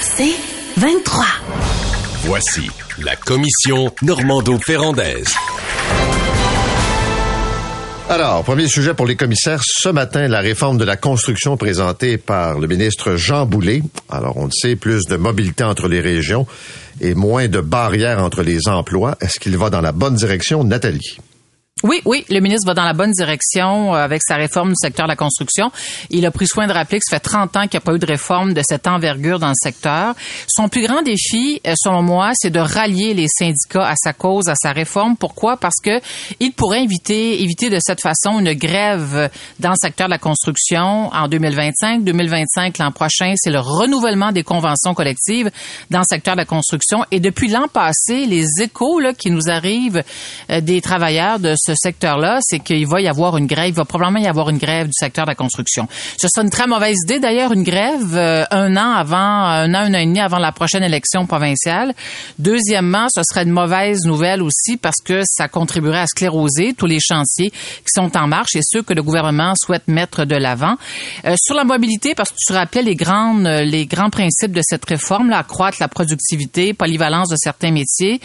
C'est 23. Voici la commission Normando-Ferrandaise. Alors, premier sujet pour les commissaires. Ce matin, la réforme de la construction présentée par le ministre Jean Boulet. Alors, on le sait, plus de mobilité entre les régions et moins de barrières entre les emplois. Est-ce qu'il va dans la bonne direction, Nathalie? Oui, oui, le ministre va dans la bonne direction euh, avec sa réforme du secteur de la construction. Il a pris soin de rappeler que ça fait 30 ans qu'il n'y a pas eu de réforme de cette envergure dans le secteur. Son plus grand défi, euh, selon moi, c'est de rallier les syndicats à sa cause, à sa réforme. Pourquoi? Parce que il pourrait éviter, éviter de cette façon une grève dans le secteur de la construction en 2025. 2025, l'an prochain, c'est le renouvellement des conventions collectives dans le secteur de la construction. Et depuis l'an passé, les échos là, qui nous arrivent euh, des travailleurs de ce secteur-là, c'est qu'il va y avoir une grève, il va probablement y avoir une grève du secteur de la construction. Ce serait une très mauvaise idée d'ailleurs, une grève euh, un an avant, un an, un an et demi avant la prochaine élection provinciale. Deuxièmement, ce serait une mauvaise nouvelle aussi parce que ça contribuerait à scléroser tous les chantiers qui sont en marche et ceux que le gouvernement souhaite mettre de l'avant. Euh, sur la mobilité, parce que tu rappelais les grandes, les grands principes de cette réforme, là, accroître la productivité, polyvalence de certains métiers.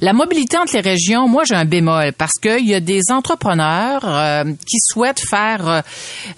La mobilité entre les régions, moi j'ai un bémol parce qu'il y a des entrepreneurs euh, qui souhaitent faire euh,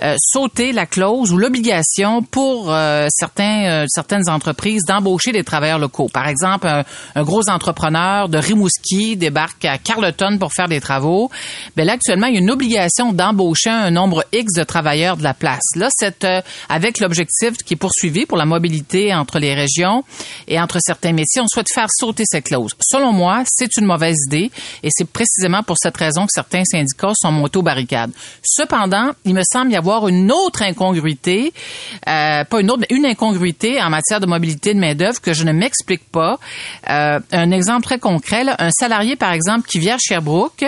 euh, sauter la clause ou l'obligation pour certains certaines entreprises d'embaucher des travailleurs locaux. Par exemple, un, gros entrepreneur de Rimouski débarque à Carleton pour faire des travaux. Ben là actuellement, il y a une obligation d'embaucher un nombre X de travailleurs de la place. Là, c'est avec l'objectif qui est poursuivi pour la mobilité entre les régions et entre certains métiers, on souhaite faire sauter cette clause. Selon moi, c'est une mauvaise idée et c'est précisément pour cette raison que certains syndicats sont montés aux barricades. Cependant, il me semble y avoir une autre incongruité, euh, pas une autre, mais une incongruité en matière de mobilité de main-d'œuvre que je ne m'explique pas. Euh, un exemple très concret, un salarié, par exemple, qui vient à Sherbrooke,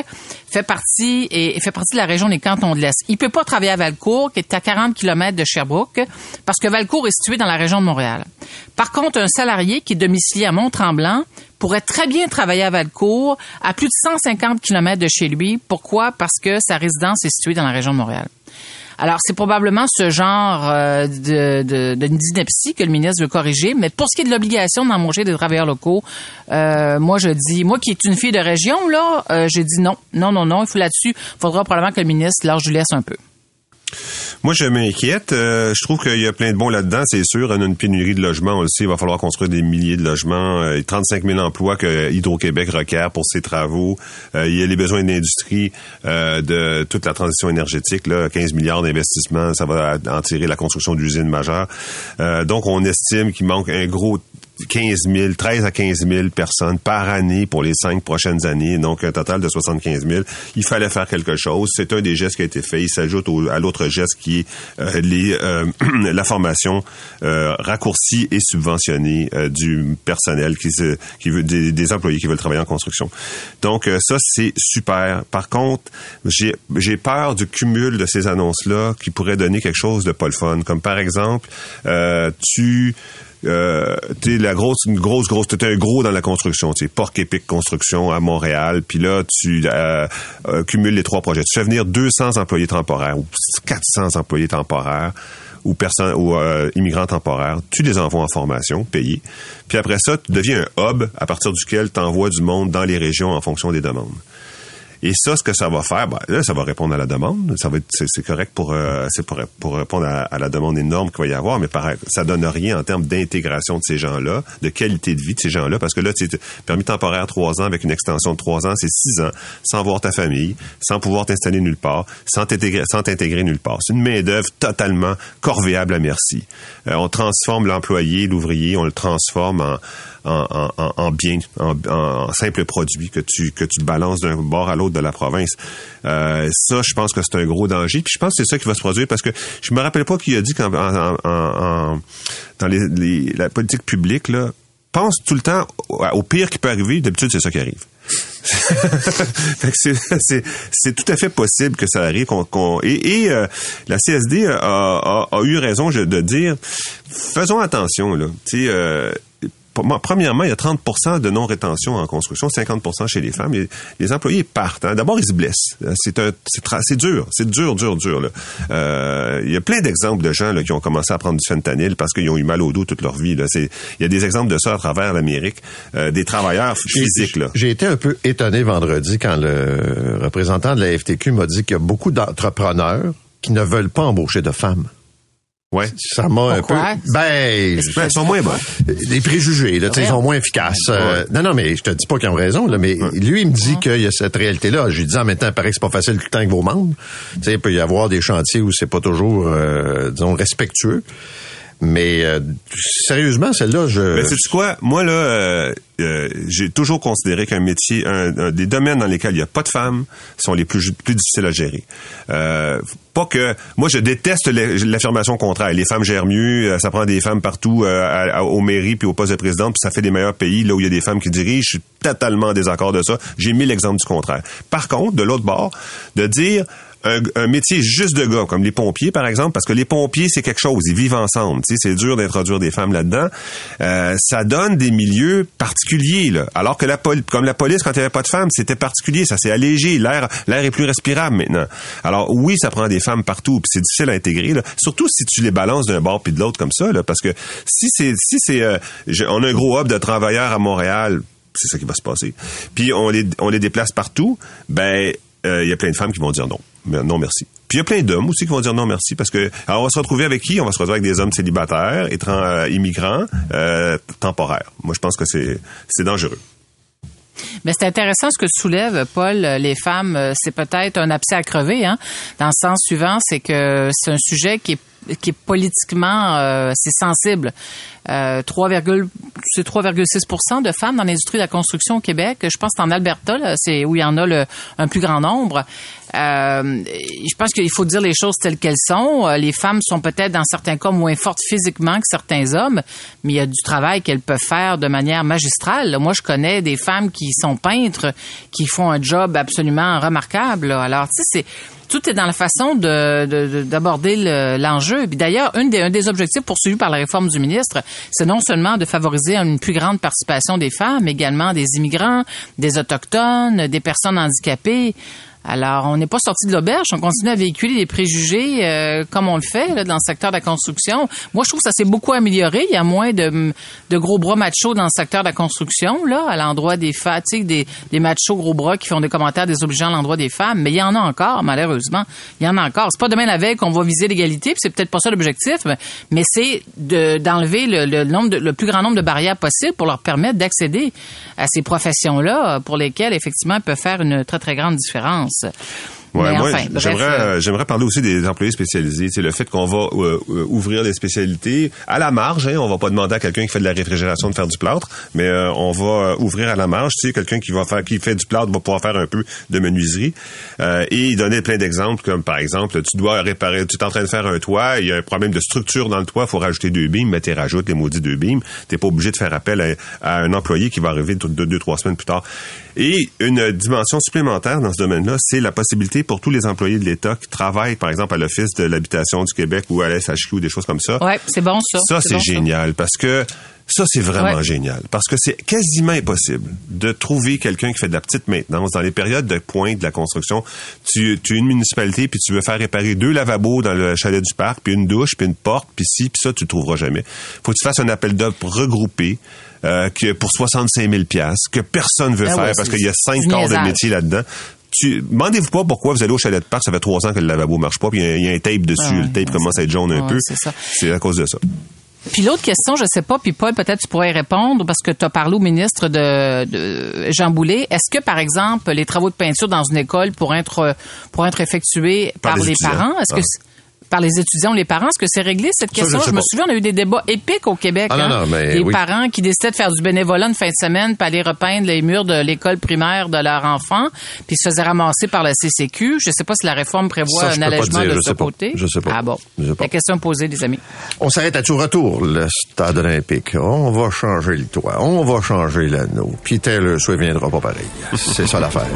fait partie et fait partie de la région des cantons de l'Est. Il peut pas travailler à Valcourt, qui est à 40 km de Sherbrooke, parce que Valcourt est situé dans la région de Montréal. Par contre, un salarié qui est domicilié à Mont-Tremblant pourrait très bien travailler à Valcourt, à plus de 150 km de chez lui. Pourquoi? Parce que sa résidence est située dans la région de Montréal. Alors, c'est probablement ce genre euh, de, que le ministre veut corriger. Mais pour ce qui est de l'obligation d'embaucher des travailleurs locaux, euh, moi, je dis, moi qui est une fille de région, là, euh, je dis non, non, non, non. Il faut là-dessus, il faudra probablement que le ministre leur laisse un peu. Moi, je m'inquiète. Euh, je trouve qu'il y a plein de bons là-dedans, c'est sûr. On a une pénurie de logements aussi. Il va falloir construire des milliers de logements. Euh, 35 000 emplois que Hydro-Québec requiert pour ses travaux. Euh, il y a les besoins d'industrie, euh, de toute la transition énergétique. Là, 15 milliards d'investissements, ça va en tirer la construction d'usines majeures. donc, on estime qu'il manque un gros 15 000, 13 à 15 000 personnes par année pour les cinq prochaines années, donc un total de 75 000. Il fallait faire quelque chose. C'est un des gestes qui a été fait. Il s'ajoute à l'autre geste qui est euh, les, euh, la formation euh, raccourcie et subventionnée du personnel qui, se, veut des, employés qui veulent travailler en construction. Donc ça c'est super. Par contre, j'ai j'ai peur du cumul de ces annonces là qui pourrait donner quelque chose de pas le fun. Comme par exemple, tu euh, t'es la grosse, une grosse, grosse, t'es un gros dans la construction, tu sais, Porc Épic Construction à Montréal, puis là, tu euh, euh, cumules les trois projets. Tu fais venir 200 employés temporaires ou 400 employés temporaires ou personnes ou euh, immigrants temporaires, tu les envoies en formation, payés. Puis après ça, tu deviens un hub à partir duquel tu envoies du monde dans les régions en fonction des demandes. Et ça, ce que ça va faire, ben, là, ça va répondre à la demande. Ça va être, c'est, correct pour, euh, c'est pour, pour répondre à, la demande énorme qu'il va y avoir, mais pareil, ça donne rien en termes d'intégration de ces gens-là, de qualité de vie de ces gens-là, parce que là, tu permis temporaire trois ans avec une extension de trois ans, c'est six ans, sans voir ta famille, sans pouvoir t'installer nulle part, sans t'intégrer, sans t'intégrer nulle part. C'est une main d'œuvre totalement corvéable à merci. Euh, on transforme l'employé, l'ouvrier, on le transforme en en, en, en bien, en, en, simple produit que tu que tu balances d'un bord à l'autre de la province. Euh, ça, je pense que c'est un gros danger. Puis je pense que c'est ça qui va se produire parce que je me rappelle pas qui a dit qu'en en, dans la politique publique, pense tout le temps au, pire qui peut arriver. D'habitude, c'est ça qui arrive. C'est, tout à fait possible que ça arrive. Et euh, la CSD a, a- eu raison de dire, faisons attention. Euh, Premièrement, il y a 30% de non-rétention en construction, 50% chez les femmes. Et les employés partent. hein. D'abord, ils se blessent. C'est, un, c'est, dur. C'est dur, dur, dur. Là. Euh, il y a plein d'exemples de gens là, qui ont commencé à prendre du fentanyl parce qu'ils ont eu mal au dos toute leur vie. Là. C'est, il y a des exemples de ça à travers l'Amérique. Euh, des travailleurs physiques. Là. J'ai été un peu étonné vendredi quand le représentant de la FTQ m'a dit qu'il y a beaucoup d'entrepreneurs qui ne veulent pas embaucher de femmes. Ouais. Ça m'a un peu... Ben, Ben, ils sont moins bons. des préjugés, là, tu sais, ils sont moins efficaces. Euh, non, non, mais je te dis pas qu'ils ont raison, là, mais lui, il me dit qu'il y a cette réalité-là. Je lui dis en même temps, il paraît que c'est pas facile tout le temps avec vos membres. Tu sais, il peut y avoir des chantiers où c'est pas toujours, euh, disons, respectueux. Mais euh, sérieusement, celle-là, je... Mais c'est quoi? Moi, là, euh, j'ai toujours considéré qu'un métier, un, un des domaines dans lesquels il n'y a pas de femmes sont les plus, plus difficiles à gérer. Euh, pas que... Moi, je déteste l'affirmation contraire. Les femmes gèrent mieux, euh, ça prend des femmes partout euh, à- à- aux mairies puis au poste de président, puis ça fait des meilleurs pays là où il y a des femmes qui dirigent. Je suis totalement en désaccord de ça. J'ai mis l'exemple du contraire. Par contre, de l'autre bord, de dire un, un métier juste de gars, comme les pompiers, par exemple, parce que les pompiers, c'est quelque chose, ils vivent ensemble. C'est dur d'introduire des femmes là-dedans. Euh, ça donne des milieux particuliers, là. Alors que la pol- comme la police, quand il n'y avait pas de femmes, c'était particulier, ça s'est allégé. L'air, l'air est plus respirable maintenant. Alors oui, ça prend des femmes partout, puis c'est difficile à intégrer, là. Surtout si tu les balances d'un bord puis de l'autre comme ça, là, parce que si c'est, si c'est, euh, on a un gros hub de travailleurs à Montréal, c'est ça qui va se passer. Puis on les, on les déplace partout, ben euh, il y a plein de femmes qui vont dire non. Mais non, merci. Puis il y a plein d'hommes aussi qui vont dire non, merci, parce que alors on va se retrouver avec qui? On va se retrouver avec des hommes célibataires, étran- euh, immigrants, euh, temporaires. Moi, je pense que c'est c'est dangereux. Mais c'est intéressant ce que tu soulèves, Paul. Les femmes, euh, c'est peut-être un abcès à crever, hein, dans le sens suivant, c'est que c'est un sujet qui est qui est politiquement euh, c'est sensible. Euh, 3, c'est 3,6% de femmes dans l'industrie de la construction au Québec. Je pense que en Alberta, c'est où il y en a le, un plus grand nombre. Euh, je pense qu'il faut dire les choses telles qu'elles sont. Euh, Les femmes sont peut-être dans certains cas moins fortes physiquement que certains hommes, mais il y a du travail qu'elles peuvent faire de manière magistrale. Moi, je connais des femmes qui sont peintres, qui font un job absolument remarquable. Alors, tu sais, c'est tout est dans la façon de, de- de- d'aborder le- l'enjeu. D'ailleurs, une des, un des objectifs poursuivis par la réforme du ministre, c'est non seulement de favoriser une plus grande participation des femmes, mais également des immigrants, des autochtones, des personnes handicapées. Alors, on n'est pas sorti de l'auberge, on continue à véhiculer des préjugés euh, comme on le fait dans le secteur de la construction. Moi, je trouve que ça s'est beaucoup amélioré. Il y a moins de, gros bras machos dans le secteur de la construction, là, à l'endroit des femmes, des, des machos gros bras qui font des commentaires désobligeants à l'endroit des femmes. Mais il y en a encore, malheureusement. Il y en a encore. C'est pas demain la veille qu'on va viser l'égalité, puis c'est peut-être pas ça l'objectif, mais, c'est de, d'enlever le, le nombre de- le plus grand nombre de barrières possibles pour leur permettre d'accéder à ces professions-là pour lesquelles, effectivement, elles peuvent faire une très, très grande différence. interessa. Ouais, Mais moi, enfin, j'aimerais, euh, j'aimerais parler aussi des employés spécialisés. C'est le fait qu'on va euh, euh, ouvrir des spécialités à la marge. Hein, on va pas demander à quelqu'un qui fait de la réfrigération de faire du plâtre, mais euh, on va euh, ouvrir à la marge. Tu sais, quelqu'un qui va faire, qui fait du plâtre va pouvoir faire un peu de menuiserie. Euh, et il donnait plein d'exemples, comme par exemple, tu dois réparer, tu es en train de faire un toit, il y a un problème de structure dans le toit, il faut rajouter deux beams, mais tu rajoutes les maudits deux beams. T'es pas obligé de faire appel à, à un employé qui va arriver deux, deux, deux, trois semaines plus tard. Et une dimension supplémentaire dans ce domaine-là, c'est la possibilité pour tous les employés de l'État qui travaillent, par exemple, à l'Office de l'habitation du Québec ou à la SHQ ou des choses comme ça. Ouais, c'est bon ça. Ça, c'est bon, génial parce que ça, c'est vraiment Ouais. génial. Parce que c'est quasiment impossible de trouver quelqu'un qui fait de la petite maintenance dans les périodes de pointe de la construction. Tu, tu es une municipalité puis tu veux faire réparer deux lavabos dans le chalet du parc, puis une douche, puis une porte, puis ci, puis ça, tu le trouveras jamais. Faut que tu fasses un appel d'offres regroupé. Euh, que pour 65 000 piastres, que personne veut Ben faire ouais, parce qu'il y a cinq corps de métier là-dedans. Tu, demandez-vous pas pourquoi vous allez au chalet de parc, ça fait trois ans que le lavabo marche pas, puis il y a- il y, a un tape dessus, Ouais, le tape commence à être jaune un ouais, peu. c'est à cause de ça. Puis l'autre question, je sais pas, puis Paul, peut-être tu pourrais y répondre parce que tu as parlé au ministre de, de Jean Boulet. Est-ce que, par exemple, les travaux de peinture dans une école pourraient être, pourraient être effectués Par par, les parents? Est-ce Ah. que c'est- par les étudiants ou les parents? Est-ce que c'est réglé cette Ça, je question? Je, me souviens, on a eu des débats épiques au Québec. Ah, non, hein. non, mais les oui. parents qui décidaient de faire du bénévolat une fin de semaine, puis aller repeindre les murs de l'école primaire de leur enfant, puis se faisaient ramasser par la CCQ. Je sais pas si la réforme prévoit Ça, un allègement de je ce pas. côté. Je sais pas. Ah bon. Je sais pas. La question posée, les amis. On s'arrête à tout retour, le stade olympique. On va changer le toit. On va changer l'anneau. Puis Swift viendra pas pareil. C'est ça l'affaire.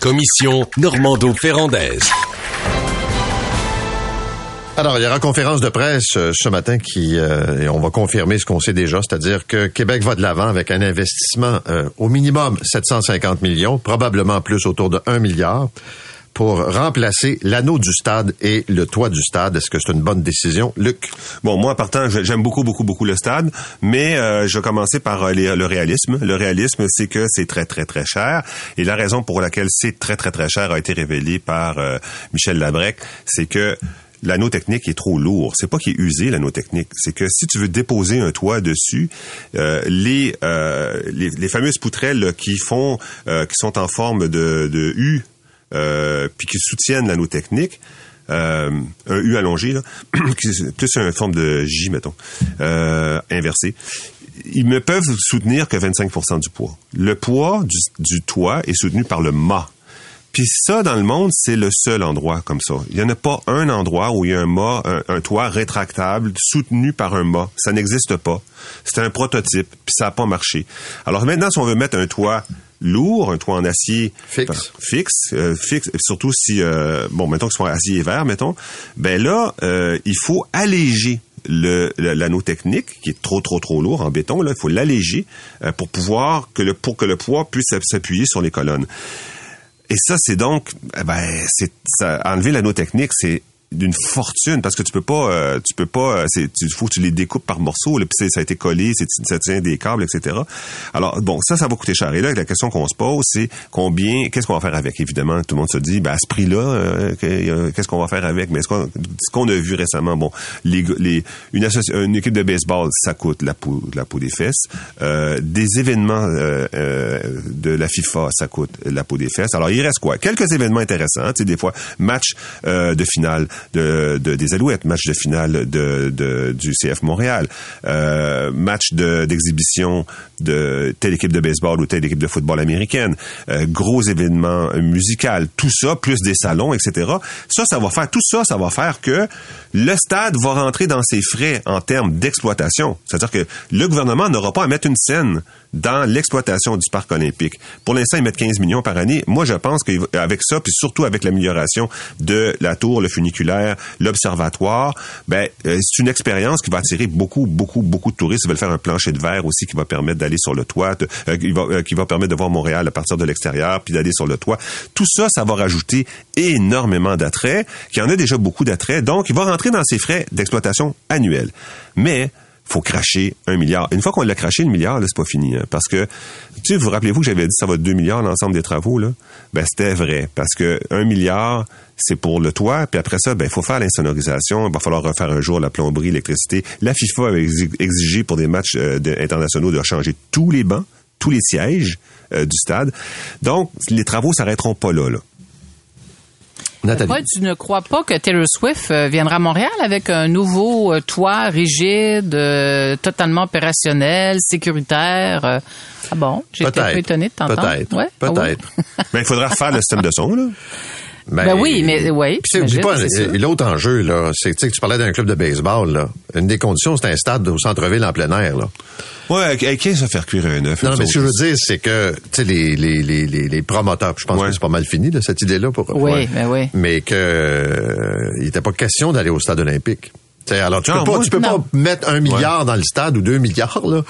Commission Normando-Ferrandaise. Alors, il y aura conférence de presse euh, ce matin qui, euh, et on va confirmer ce qu'on sait déjà, c'est-à-dire que Québec va de l'avant avec un investissement euh, au minimum 750 millions, probablement plus autour de 1 milliard, pour remplacer l'anneau du stade et le toit du stade. Est-ce que c'est une bonne décision, Luc? Bon, moi, partant, j'aime beaucoup, beaucoup, beaucoup le stade, mais euh, je vais commencer par euh, les- le réalisme. Le réalisme, c'est que c'est très, très, très cher. Et la raison pour laquelle c'est très, très, très cher a été révélée par euh, Michel Labrec, c'est que l'anneau technique est trop lourd. C'est pas qu'il est usé l'anneau technique, c'est que si tu veux déposer un toit dessus, euh, les, euh, les les fameuses poutrelles qui font euh, qui sont en forme de, de U euh, puis qui soutiennent l'anneau technique, euh, un U allongé, là, plus une forme de J, mettons, euh, inversé. Ils ne peuvent soutenir que 25% du poids. Le poids du, du toit est soutenu par le mât. Puis ça, dans le monde, c'est le seul endroit comme ça. Il n'y en a pas un endroit où il y a un mât, un, un toit rétractable soutenu par un mât. Ça n'existe pas. C'est un prototype, puis ça n'a pas marché. Alors maintenant, si on veut mettre un toit lourd, un toit en acier Fixe. fixe, euh, fixe, surtout si euh, bon, mettons que ce soit acier et verre, mettons, ben là, euh, il faut alléger le l'anneau technique qui est trop trop trop lourd en béton là, il faut l'alléger euh, pour pouvoir que le pour que le poids puisse s'appuyer sur les colonnes. Et ça, c'est donc, eh ben, c'est ça, enlever l'anneau technique, c'est d'une fortune parce que tu peux pas euh, tu peux pas euh, c'est il faut que tu les découpes par morceaux là, puis ça a été collé c'est ça tient des câbles etc alors bon ça ça va coûter cher. Et là la question qu'on se pose c'est combien qu'est-ce qu'on va faire avec? Évidemment tout le monde se dit ben à ce prix là qu'est-ce qu'on va faire avec? Mais ce qu'on ce qu'on a vu récemment bon les, les une, équipe de baseball ça coûte la peau la peau des fesses. Euh, des événements euh, euh, de la FIFA ça coûte la peau des fesses. Alors il reste quoi? Quelques événements intéressants tu sais des fois match euh, de finale de, de- des Alouettes, match de finale de, de- du CF Montréal, euh, match de- d'exhibition de, telle équipe de baseball ou telle équipe de football américaine, euh, gros événements musical, tout ça, plus des salons, etc. Ça, ça va faire, tout ça, ça va faire que le stade va rentrer dans ses frais en termes d'exploitation. C'est-à-dire que le gouvernement n'aura pas à mettre une scène dans l'exploitation du parc olympique. Pour l'instant, ils mettent 15 millions par année. Moi, je pense qu'avec ça, puis surtout avec l'amélioration de la tour, le funiculaire, l'observatoire, ben, euh, c'est une expérience qui va attirer beaucoup, beaucoup, beaucoup de touristes. Ils veulent faire un plancher de verre aussi qui va permettre d'aller sur le toit, euh, qui, va, euh, qui va permettre de voir Montréal à partir de l'extérieur, puis d'aller sur le toit. Tout ça, ça va rajouter énormément d'attrait, qu'il y en a déjà beaucoup d'attrait. Donc, il va rentrer dans ses frais d'exploitation annuels. Mais faut cracher un milliard. Une fois qu'on l'a craché, le milliard, là, c'est pas fini. hein, parce que, tu sais, vous rappelez-vous que j'avais dit ça va être 2 milliards l'ensemble des travaux, là? Ben, c'était vrai. Parce que un milliard, c'est pour le toit, puis après ça, ben, il faut faire l'insonorisation, il va falloir refaire un jour la plomberie, l'électricité. La FIFA avait exi- exigé pour des matchs euh, internationaux de changer tous les bancs, tous les sièges euh, du stade. Donc, les travaux s'arrêteront pas là, là. Nathalie. Pourquoi tu ne crois pas que Taylor Swift euh, viendra à Montréal avec un nouveau euh, toit rigide, euh, totalement opérationnel, sécuritaire? euh? Ah bon? J'étais un peu étonnée de t'entendre. Peut-être. Ouais? Ah oui? Peut-être. Ben, il faudra refaire le système de son, là. Ben oui, mais oui, Puis pas, l'autre enjeu, là, c'est que tu parlais d'un club de baseball, là. Une des conditions, c'est un stade au centre-ville en plein air, là. Ouais, avec qui ça faire cuire un œuf? Non, mais ce que je veux dire, c'est que, tu sais, les, les, les, les, les promoteurs, je pense Ouais. que c'est pas mal fini, là, cette idée-là. Pour, Oui, ben oui. Mais que, euh, il n'était pas question d'aller au stade olympique. Alors, tu Non, peux pas, moi- tu peux Non. pas mettre un milliard dans le stade ou deux milliards, là,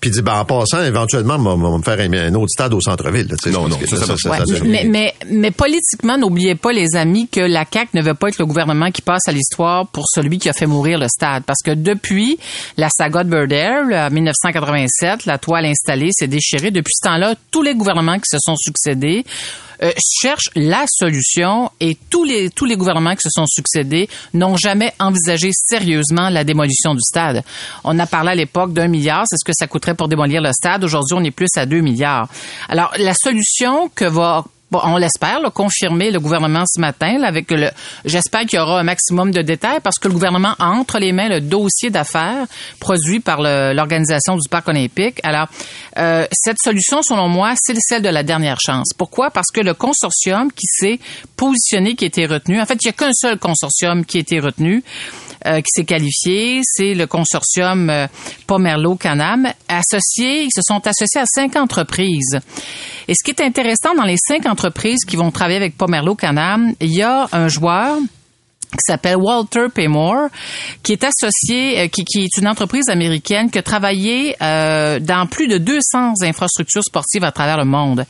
puis dire, ben, en passant, éventuellement, on va me faire un, autre stade au centre-ville, là, tu sais, Non, non, ça, ça. Ouais, mais, mais, mais politiquement, n'oubliez pas, les amis, que la CAQ ne veut pas être le gouvernement qui passe à l'histoire pour celui qui a fait mourir le stade. Parce que depuis la saga de Bird Air, là, en 1987, la toile installée s'est déchirée. Depuis ce temps-là, tous les gouvernements qui se sont succédés euh, cherchent la solution et tous les, tous les gouvernements qui se sont succédés n'ont jamais envisagé sérieusement la démolition du stade. On a parlé à l'époque d'un milliard, c'est ce que ça coûterait pour démolir le stade. Aujourd'hui, on est plus à deux milliards. Alors, la solution que va on l'espère, confirmer le gouvernement ce matin avec le. J'espère qu'il y aura un maximum de détails parce que le gouvernement a entre les mains le dossier d'affaires produit par l'organisation du parc olympique. Alors, euh, cette solution, selon moi, c'est celle de la dernière chance. Pourquoi? Parce que le consortium qui s'est positionné, qui a été retenu, en fait, il n'y a qu'un seul consortium qui a été retenu. Euh, qui s'est qualifié, c'est le consortium euh, Pomerleau-Canam. Associés, ils se sont associés à cinq entreprises. Et ce qui est intéressant dans les cinq entreprises qui vont travailler avec Pomerleau-Canam, il y a un joueur qui s'appelle Walter Paymore, qui est associé, euh, qui, qui, est une entreprise américaine qui a travaillé euh, dans plus de 200 infrastructures sportives à travers le monde.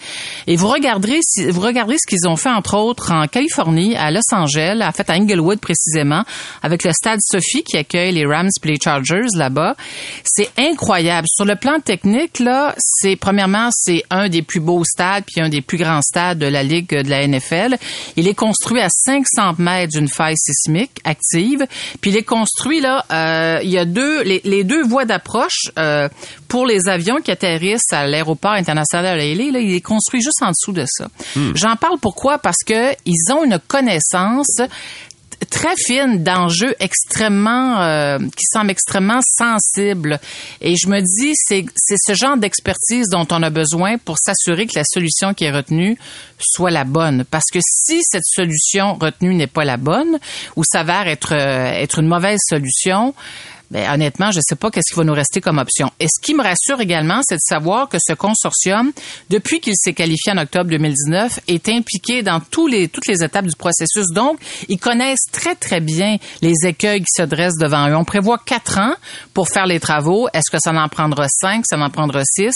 Et vous regarderez, vous regarderez ce qu'ils ont fait entre autres en Californie, à Los Angeles, en fait à Inglewood précisément, avec le stade Sophie qui accueille les Rams et les Chargers là-bas. C'est incroyable. Sur le plan technique, là, c'est premièrement c'est un des plus beaux stades puis un des plus grands stades de la ligue de la NFL. Il est construit à 500 mètres d'une faille sismique active. Puis il est construit là, euh, il y a deux les, deux voies d'approche euh, pour les avions qui atterrissent à l'aéroport international de Là, il est construit juste en dessous de ça. Hmm. J'en parle pourquoi? Parce que ils ont une connaissance très fine d'enjeux extrêmement euh, qui semblent extrêmement sensibles. Et je me dis c'est c'est ce genre d'expertise dont on a besoin pour s'assurer que la solution qui est retenue soit la bonne. Parce que si cette solution retenue n'est pas la bonne ou s'avère être euh, être une mauvaise solution ben, honnêtement, je ne sais pas qu'est-ce qui va nous rester comme option. Et ce qui me rassure également, c'est de savoir que ce consortium, depuis qu'il s'est qualifié en octobre 2019, est impliqué dans tous les, toutes les étapes du processus. Donc, ils connaissent très, très bien les écueils qui se dressent devant eux. On prévoit quatre ans pour faire les travaux. Est-ce que ça en prendra cinq? Ça en prendra six?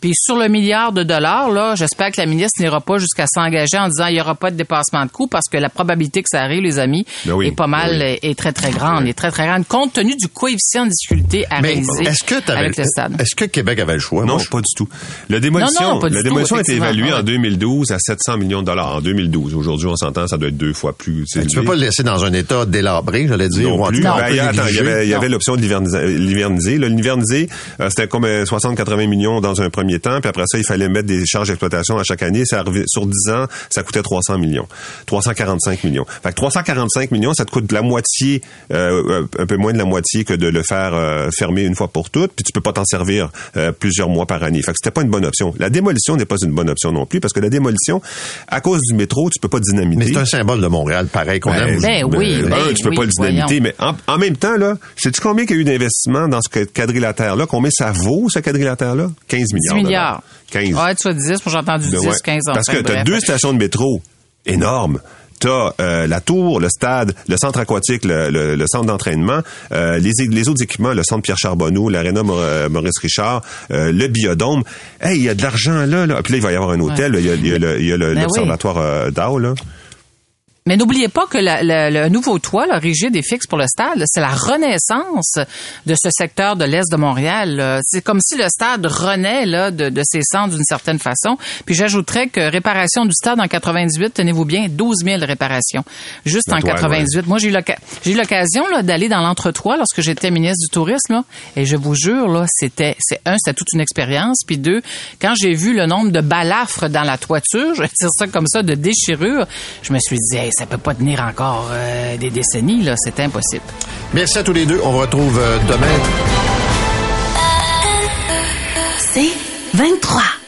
Puis sur le milliard de dollars, là, j'espère que la ministre n'ira pas jusqu'à s'engager en disant il n'y aura pas de dépassement de coût parce que la probabilité que ça arrive, les amis, ben est pas mal, ben est très, très grande, est très, très grande, compte tenu du coût coefficient de difficulté à réaliser est-ce que avec le stade. Est-ce que Québec avait le choix? Non, pas du tout. La démolition, la démolition a été évaluée en 2012 à 700 millions de dollars. En 2012. Aujourd'hui, on s'entend, ça doit être deux fois plus. Tu peux pas le laisser dans un état délabré, j'allais dire. Non plus. Ben, il y avait, l'option de l'hiverniser. L'hiverniser, euh, c'était comme 60-80 euh, millions dans un premier temps, puis après ça, il fallait mettre des charges d'exploitation à chaque année. Ça arrivait, sur 10 ans, ça coûtait 300 millions. 345 millions. Fait que 345 millions, ça te coûte la moitié, euh, un peu moins de la moitié que de le faire euh, fermer une fois pour toutes, puis tu peux pas t'en servir euh, plusieurs mois par année. Fait que c'était pas une bonne option. La démolition n'est pas une bonne option non plus parce que la démolition, à cause du métro, tu peux pas dynamiter. Mais c'est un symbole de Montréal, pareil qu'on ben, aime. Ben, oui, ben, ben tu peux pas le dynamiter, mais en, même temps là, sais-tu combien il y a eu d'investissement dans ce quadrilatère là Combien ça vaut ce quadrilatère là 15 milliards. 10 milliards. 15. Ouais, tu as 10, moi j'ai entendu 10, 15 Parce que tu as deux stations de métro énormes t'as euh, la tour, le stade, le centre aquatique, le, centre d'entraînement, euh, les, les autres équipements, le centre Pierre Charbonneau, l'aréna euh, Maurice Richard, le biodôme. Hey, il y a de l'argent là, là. Puis là, il va y avoir un hôtel. Il y a, ben l'observatoire oui. d'Ao, là. Mais n'oubliez pas que le nouveau toit, là, rigide et fixe pour le stade, c'est la renaissance de ce secteur de l'Est de Montréal. C'est comme si le stade renaît là, de, de ses cendres d'une certaine façon. Puis j'ajouterais que réparation du stade en 98, tenez-vous bien, 12 000 réparations. Juste en 98. Moi, j'ai eu l'occasion d'aller dans l'entretoit lorsque j'étais ministre du Tourisme. Là, et je vous jure, là, c'était, c'est un, c'était toute une expérience. Puis deux, quand j'ai vu le nombre de balafres dans la toiture, je vais dire ça comme ça, de déchirures, je me suis dit, ça peut pas tenir encore euh, des décennies, là. C'est impossible. Merci à tous les deux. On vous retrouve euh, demain. C'est 23.